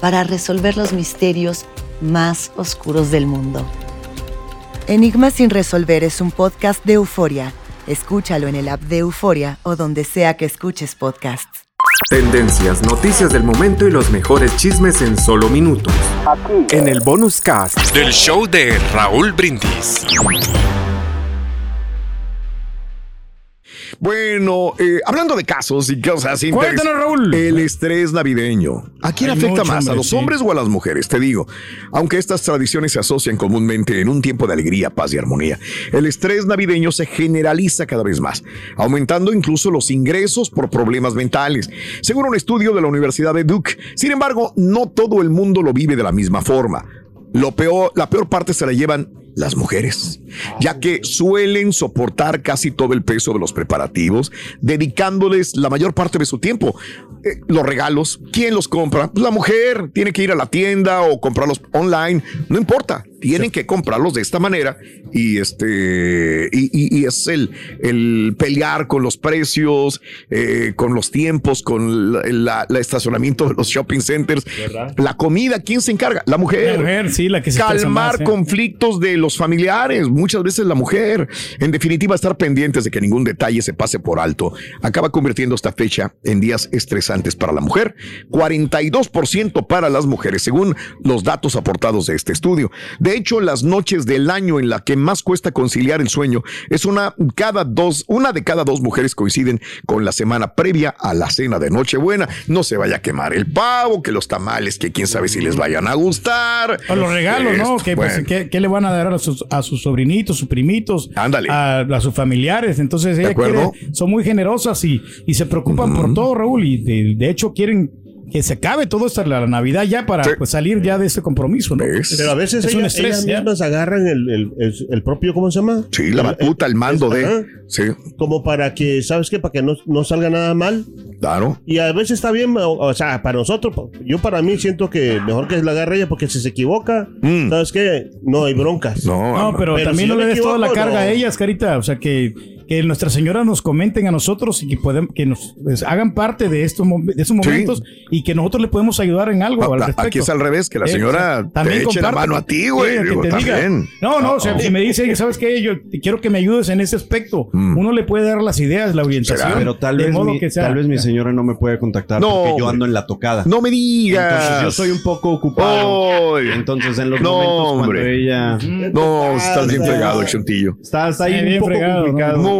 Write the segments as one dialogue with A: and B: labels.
A: para resolver los misterios más oscuros del mundo. Enigmas sin resolver es un podcast de euforia. Escúchalo en el app de Euforia o donde sea que escuches podcasts.
B: Tendencias, noticias del momento y los mejores chismes en solo minutos. En el bonus cast
C: del show de Raúl Brindis.
D: Bueno, eh, hablando de casos y cosas.
E: Cuéntanos, Raúl.
D: El estrés navideño. ¿A quién afecta
E: mucho,
D: más? ¿A los
E: sí.
D: hombres o a las mujeres? Te digo. Aunque estas tradiciones se asocian comúnmente en un tiempo de alegría, paz y armonía, el estrés navideño se generaliza cada vez más, aumentando incluso los ingresos por problemas mentales. Según un estudio de la Universidad de Duke. Sin embargo, no todo el mundo lo vive de la misma forma. Lo peor, la peor parte se la llevan las mujeres, ya que suelen soportar casi todo el peso de los preparativos, dedicándoles la mayor parte de su tiempo. Eh, los regalos, ¿quién los compra? Pues la mujer tiene que ir a la tienda o comprarlos online, no importa, tienen que comprarlos de esta manera y este y, y- y es el, el pelear con los precios, eh, con los tiempos, con la, la- la estacionamiento de los shopping centers, la comida, ¿quién se encarga? La mujer.
E: La mujer, sí, la que se
D: calmar
E: más, ¿eh?
D: conflictos de los familiares, muchas veces la mujer. En definitiva, estar pendientes de que ningún detalle se pase por alto acaba convirtiendo esta fecha en días estresantes para la mujer, 42% para las mujeres, según los datos aportados de este estudio. De hecho, las noches del año en la que más cuesta conciliar el sueño es una cada dos, una de cada dos mujeres coinciden con la semana previa a la cena de Nochebuena. No se vaya a quemar el pavo, que los tamales, que quién sabe si les vayan a gustar.
E: O los regalos, ¿no?
D: Esto,
E: Que, pues. ¿qué, qué le van a dar a sus, a sus sobrinitos, sus primitos?
D: Ándale.
E: A, a sus familiares. Entonces, ella
D: acuerdo?
E: quiere- son muy generosas y, y se preocupan por todo, Raúl. Y de, de hecho quieren que se acabe todo esto la Navidad ya para
D: Sí.
E: pues, salir ya de este compromiso, ¿no?
F: Pero a veces
E: Es un
F: ellas,
E: estrés,
F: ellas
E: ¿ya?
F: mismas agarran el, el, el- el propio, ¿cómo se llama?
D: Sí, la batuta, el mando
F: es-
D: de.
F: ajá.
D: Sí,
F: Como para que, ¿sabes qué? Para que no, no salga nada mal.
D: claro.
F: Y a veces está bien, o, o sea, para nosotros, yo para mí siento que mejor que la agarre ella porque si se equivoca,
D: Mm.
F: ¿sabes qué? No hay broncas.
D: No,
E: No, pero,
F: Pero
E: también
F: si
E: no le des toda la carga
F: no.
E: a ellas, Carita. O sea, que, que Nuestra Señora nos comenten a nosotros y que, podem- que nos pues, hagan parte de estos, mom- de esos momentos y que nosotros le podemos ayudar en algo al
D: Ah,
E: respecto.
D: Aquí es al revés, que la
E: Eh,
D: señora
E: o sea, también
D: te eche la mano a ti, güey. Digo,
E: diga.
D: también.
E: No, no, o sea, si me dice, ¿sabes qué? Yo te quiero que me ayudes en ese aspecto.
D: Mm.
E: Uno le puede dar las ideas, la orientación.
D: ¿Será?
G: Pero tal vez, mi,
E: que sea-
G: tal vez mi señora no me puede contactar
D: No,
G: porque yo ando en la tocada.
D: No me digas.
G: Entonces yo soy un poco ocupado. Entonces en los
D: No,
G: momentos cuando
D: hombre.
G: ella
D: No, estás bien fregado, Chuntillo.
G: estás ahí
E: Sí,
G: un
E: bien
G: poco
E: fregado,
G: complicado.
E: ¿no?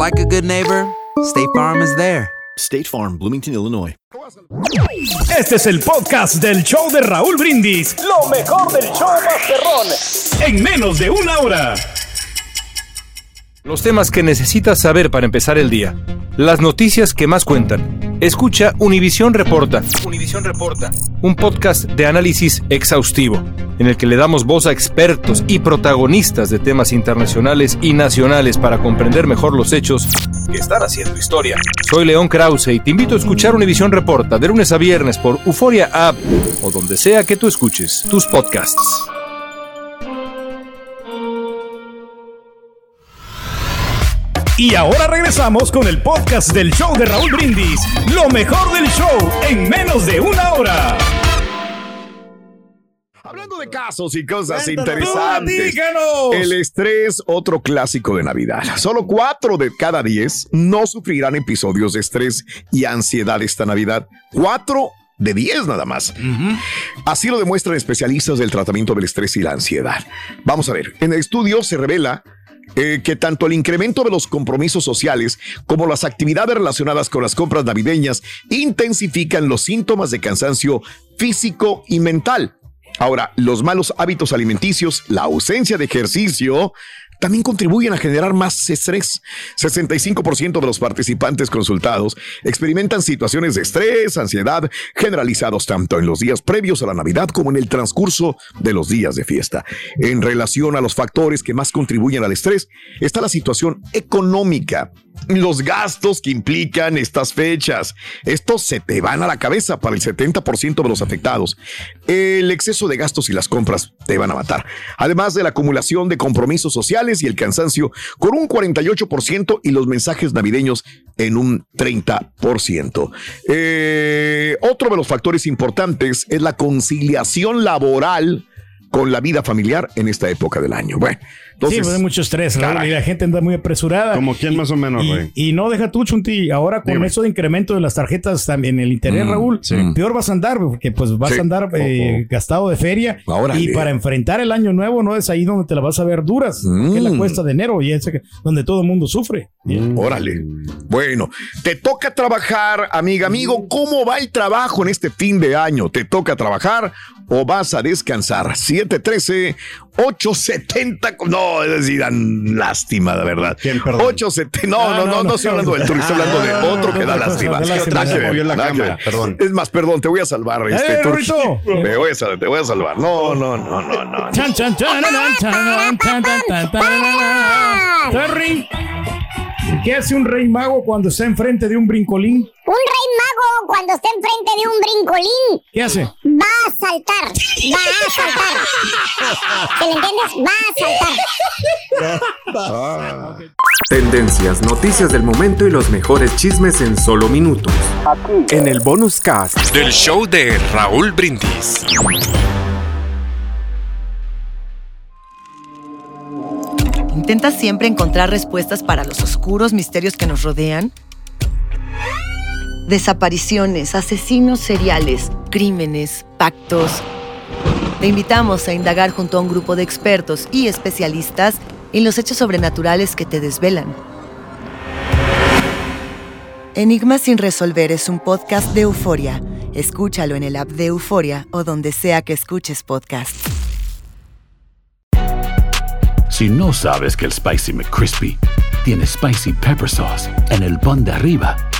H: like a good neighbor, State Farm is there.
I: State Farm, Bloomington, Illinois.
E: Este es el podcast del show de Raúl Brindis. Lo mejor del show Masterrón. En menos de una hora.
I: Los temas que necesitas saber para empezar el día. Las noticias que más cuentan. Escucha Univisión Reporta. Univisión Reporta. Un podcast de análisis exhaustivo, en el que le damos voz a expertos y protagonistas de temas internacionales y nacionales para comprender mejor los hechos que están haciendo historia. Soy León Krause y te invito a escuchar Univisión Reporta de lunes a viernes por Euforia App o donde sea que tú escuches tus podcasts.
E: Y ahora regresamos con el podcast del show de Raúl Brindis. Lo mejor del show en menos de una hora.
D: Hablando de casos y cosas
E: Cuéntanos.
D: interesantes. El estrés, otro clásico de Navidad. Solo cuatro de cada diez no sufrirán episodios de estrés y ansiedad esta Navidad. Cuatro de diez nada más. Así lo demuestran especialistas del tratamiento del estrés y la ansiedad. Vamos a ver, en el estudio se revela eh, que tanto el incremento de los compromisos sociales como las actividades relacionadas con las compras navideñas intensifican los síntomas de cansancio físico y mental. Ahora, los malos hábitos alimenticios, la ausencia de ejercicio, también contribuyen a generar más estrés. 65% de los participantes consultados experimentan situaciones de estrés, ansiedad, generalizados tanto en los días previos a la Navidad como en el transcurso de los días de fiesta. En relación a los factores que más contribuyen al estrés, está la situación económica, los gastos que implican estas fechas. Estos se te van a la cabeza para el 70% de los afectados. El exceso de gastos y las compras te van a matar. Además de la acumulación de compromisos sociales y el cansancio con un 48% y los mensajes navideños en un 30%. Eh, otro de los factores importantes es la conciliación laboral con la vida familiar en esta época del año. Bueno, entonces,
E: sí, pues hay mucho estrés, Raúl, y la gente anda muy apresurada.
G: Como quién más o menos,
E: Y,
G: güey.
E: y no deja tú, Chunti, ahora con
G: Dime.
E: eso de incremento de las tarjetas también en el internet,
G: Mm,
E: Raúl,
G: sí.
E: peor vas a andar, porque pues vas
D: Sí.
E: a andar eh, gastado de feria.
D: Órale.
E: Y para enfrentar el año nuevo, no es ahí donde te la vas a ver duras, que es la
D: Mm.
E: cuesta de enero y es donde todo el mundo sufre.
D: Órale. Bueno, te toca trabajar, amiga, amigo. ¿Cómo va el trabajo en este fin de año? ¿Te toca trabajar o vas a descansar. 713-870. No, es decir, lástima, de verdad. 870. No, no, no,
E: no,
D: estoy hablando del Turki, estoy hablando de otro que da lástima.
G: Perdón.
D: Es más, perdón, te voy a salvar, este Turki. Te voy a salvar. No, no, no, no, no.
E: Chan, chan, chan, chan, chan, chan, ¿Qué hace un rey mago cuando está enfrente de un brincolín?
J: Un rey mago cuando está enfrente de un brincolín.
E: ¿Qué hace?
J: Va a saltar, va a saltar. ¿Te lo entiendes? Va a saltar.
B: Tendencias, noticias del momento y los mejores chismes en solo minutos. En el bonus cast.
K: Del show de Raúl Brindis.
A: ¿Intentas siempre encontrar respuestas para los oscuros misterios que nos rodean? Desapariciones, asesinos seriales, crímenes, pactos. Te invitamos a indagar junto a un grupo de expertos y especialistas en los hechos sobrenaturales que te desvelan. Enigma sin resolver es un podcast de euforia. Escúchalo en el app de Euforia o donde sea que escuches podcast.
L: Si no sabes que el Spicy McCrispy tiene Spicy Pepper Sauce en el pan de arriba